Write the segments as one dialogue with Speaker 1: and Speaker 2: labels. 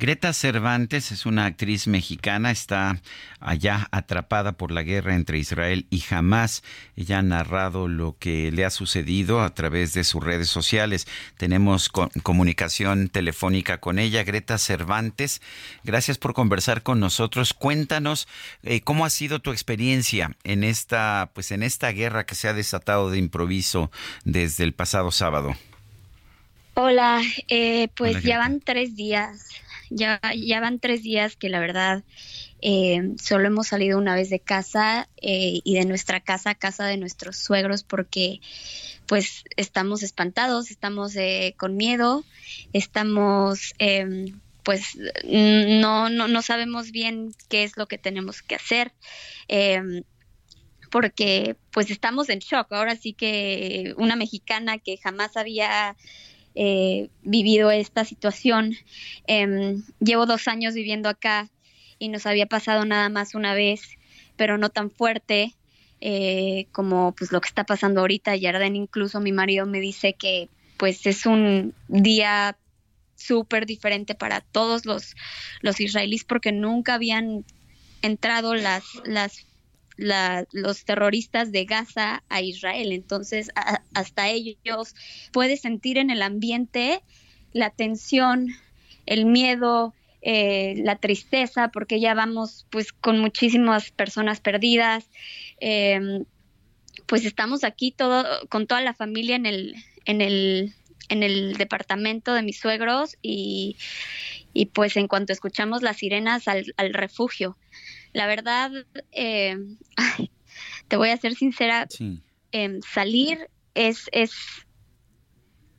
Speaker 1: Greta Cervantes es una actriz mexicana, está allá atrapada por la guerra entre Israel y Hamas. Ella ha narrado lo que le ha sucedido a través de sus redes sociales. Tenemos comunicación telefónica con ella, Greta Cervantes. Gracias por conversar con nosotros. Cuéntanos eh, cómo ha sido tu experiencia en esta, pues en esta guerra que se ha desatado de improviso desde el pasado sábado.
Speaker 2: Hola, eh, pues ya van tres días ya, ya van tres días que la verdad eh, solo hemos salido una vez de casa eh, y de nuestra casa a casa de nuestros suegros porque pues estamos espantados, estamos eh, con miedo, estamos em, pues no, no, no sabemos bien qué es lo que tenemos que hacer em, porque pues estamos en shock. Ahora sí que una mexicana que jamás había eh, vivido esta situación. Em, llevo dos años viviendo acá y nos había pasado nada más una vez, pero no tan fuerte eh, como pues lo que está pasando ahorita. Yarden incluso mi marido me dice que pues es un día súper diferente para todos los, los israelíes porque nunca habían entrado las, las los terroristas de Gaza a Israel. Entonces, hasta ellos puede sentir en el ambiente la tensión, el miedo, eh, la tristeza, porque ya vamos pues con muchísimas personas perdidas. Em, pues estamos aquí todo, con toda la familia en el, en el, en el departamento de mis suegros y, y pues en cuanto escuchamos las sirenas al refugio. La verdad, eh, te voy a ser sincera, em, salir es, es,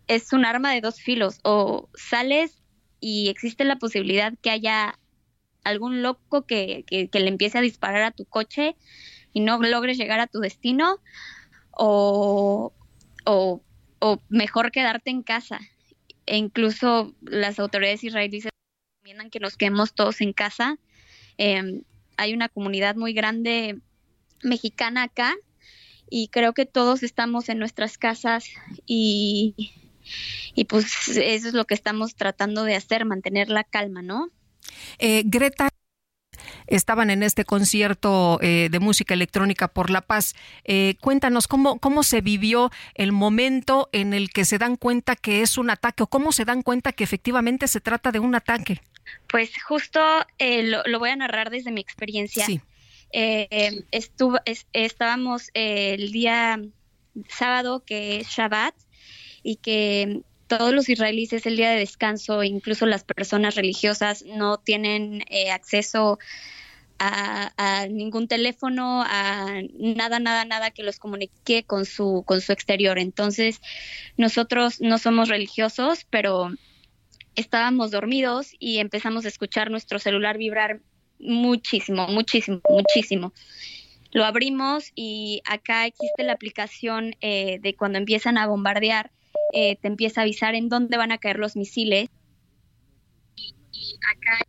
Speaker 2: es un arma de dos filos. O sales y existe la posibilidad que haya algún loco que, que, le empiece a disparar a tu coche y no logres llegar a tu destino, o, o, o mejor quedarte en casa. E incluso las autoridades israelíes recomiendan que nos quedemos todos en casa. Eh, hay una comunidad muy grande mexicana acá y creo que todos estamos en nuestras casas y, y pues eso es lo que estamos tratando de hacer, mantener la calma, ¿no?
Speaker 3: Eh, Greta, estaban en este concierto eh, de música electrónica por la paz. Eh, cuéntanos cómo, cómo se vivió el momento en el que se dan cuenta que es un ataque o cómo se dan cuenta que efectivamente se trata de un ataque.
Speaker 2: Pues justo eh, lo, voy a narrar desde mi experiencia. Sí. Eh, estábamos eh, el día sábado, que es Shabbat, y que todos los israelíes es el día de descanso, incluso las personas religiosas no tienen acceso a, a, ningún teléfono, a nada, nada, nada que los comunique con su, con su exterior. Entonces, nosotros no somos religiosos, pero estábamos dormidos y empezamos a escuchar nuestro celular vibrar muchísimo, muchísimo, muchísimo. Lo abrimos y acá existe la aplicación eh, de cuando empiezan a bombardear, eh, te empieza a avisar en dónde van a caer los misiles. Y, acá...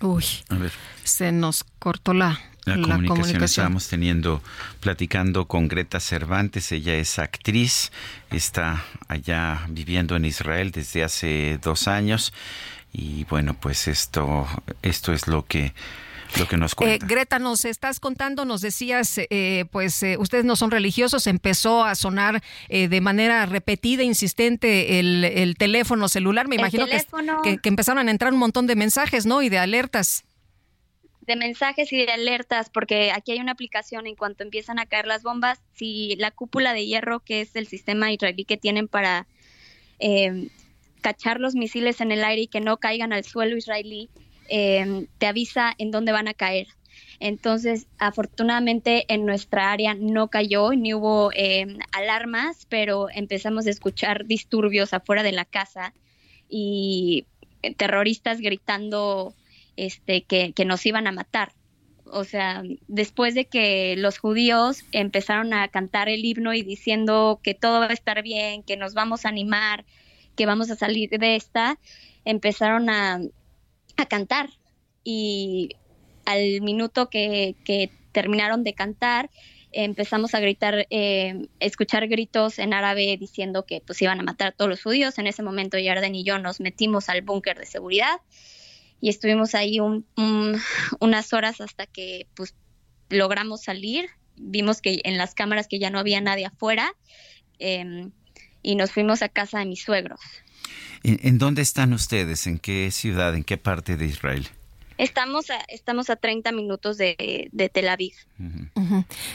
Speaker 3: Uy, a ver. se nos cortó la,
Speaker 1: la, comunicación. Estábamos teniendo, platicando con Greta Cervantes, ella es actriz, está allá viviendo en Israel desde hace dos años y bueno, pues esto, esto es lo que lo que nos cuenta.
Speaker 3: Eh, Greta, nos estás contando, nos decías, eh, pues eh, ustedes no son religiosos, empezó a sonar de manera repetida, insistente el, teléfono celular. Me imagino que, que, empezaron a entrar un montón de mensajes, ¿no? Y de alertas
Speaker 2: de mensajes y de alertas, porque aquí hay una aplicación en cuanto empiezan a caer las bombas, si la cúpula de hierro, que es el sistema israelí que tienen para eh, cachar los misiles en el aire y que no caigan al suelo israelí, eh, te avisa en dónde van a caer. Entonces, afortunadamente en nuestra área no cayó ni hubo eh, alarmas, pero empezamos a escuchar disturbios afuera de la casa y terroristas gritando este, que, que nos iban a matar. O sea, después de que los judíos empezaron a cantar el himno y diciendo que todo va a estar bien, que nos vamos a animar, que vamos a salir de esta, empezaron a, a cantar. Y al minuto que, que terminaron de cantar, empezamos a gritar, eh, escuchar gritos en árabe diciendo que pues iban a matar a todos los judíos. En ese momento Yarden y yo nos metimos al búnker de seguridad y estuvimos ahí unas horas hasta que pues logramos salir. Vimos que en las cámaras que ya no había nadie afuera em, y nos fuimos a casa de mis suegros.
Speaker 1: ¿En dónde están ustedes? ¿En qué ciudad? ¿En qué parte de Israel?
Speaker 2: Estamos a, estamos a 30 minutos de, Tel Aviv.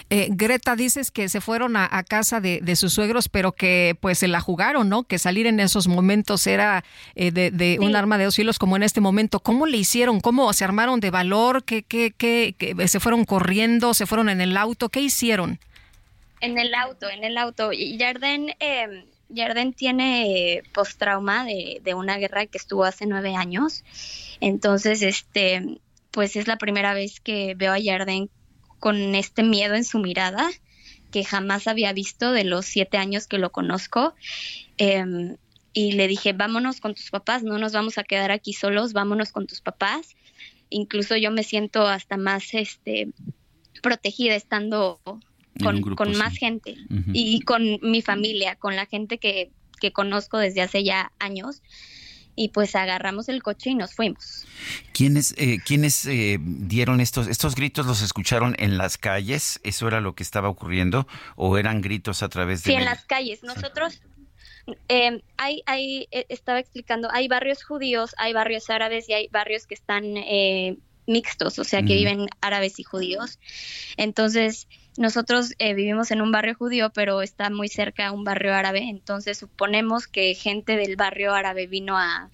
Speaker 3: Eh, Greta, dices que se fueron a, casa de, sus suegros, pero que pues se la jugaron, ¿no? Que salir en esos momentos era eh, de, un arma de dos filos como en este momento. ¿Cómo le hicieron? ¿Cómo se armaron de valor? ¿Qué, qué, qué, se fueron corriendo? ¿Se fueron en el auto? ¿Qué hicieron?
Speaker 2: En el auto, en el auto. Y Yarden... Eh, Yarden tiene post-trauma de, de, una guerra que estuvo hace nueve años. Entonces, este, pues es la primera vez que veo a Yarden con este miedo en su mirada que jamás había visto de los siete años que lo conozco. Em, y le dije, vámonos con tus papás, no nos vamos a quedar aquí solos, vámonos con tus papás. Incluso yo me siento hasta más este, protegida estando con, más gente y con mi familia, con la gente que, que conozco desde hace ya años y pues agarramos el coche y nos fuimos.
Speaker 1: ¿Quiénes, eh, ¿quiénes eh, dieron estos, estos gritos? ¿Los escucharon en las calles? ¿Eso era lo que estaba ocurriendo? ¿O eran gritos a través de...?
Speaker 2: Sí, en las calles. Nosotros, eh, hay, hay, eh, estaba explicando, hay barrios judíos, hay barrios árabes y hay barrios que están mixtos, o sea, que viven árabes y judíos. Entonces, nosotros eh, vivimos en un barrio judío, pero está muy cerca a un barrio árabe, entonces suponemos que gente del barrio árabe vino a,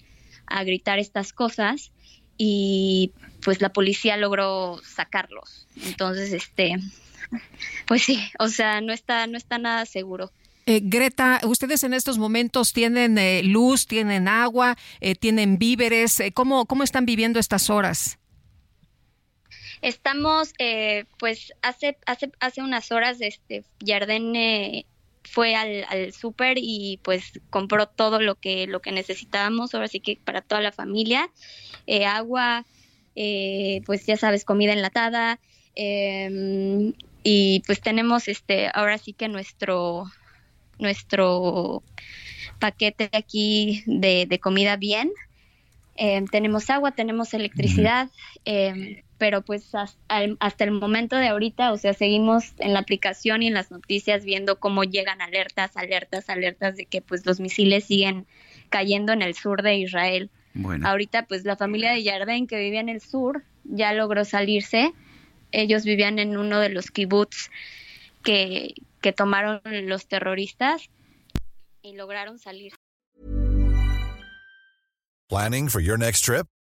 Speaker 2: gritar estas cosas y pues la policía logró sacarlos. Entonces, este, pues sí, o sea, no está, no está nada seguro.
Speaker 3: Eh, Greta, ustedes en estos momentos tienen eh, luz, tienen agua, tienen víveres. ¿cómo, ¿Cómo están viviendo estas horas?
Speaker 2: Estamos, eh, pues hace, hace, hace unas horas, este, Yarden eh, fue al, al súper y pues compró todo lo que, lo que necesitábamos, ahora sí que para toda la familia, eh, agua, pues ya sabes, comida enlatada, em, y pues tenemos este, ahora sí que nuestro, nuestro paquete aquí de, de comida bien. Em, tenemos agua, tenemos electricidad, eh, pero pues hasta el, momento de ahorita, o sea, seguimos en la aplicación y en las noticias viendo cómo llegan alertas, alertas, alertas de que pues los misiles siguen cayendo en el sur de Israel. Bueno. Ahorita pues la familia de Yarden que vivía en el sur ya logró salirse. Ellos vivían en uno de los kibbutz que, que tomaron los terroristas y lograron salir.
Speaker 4: Planning for your next trip?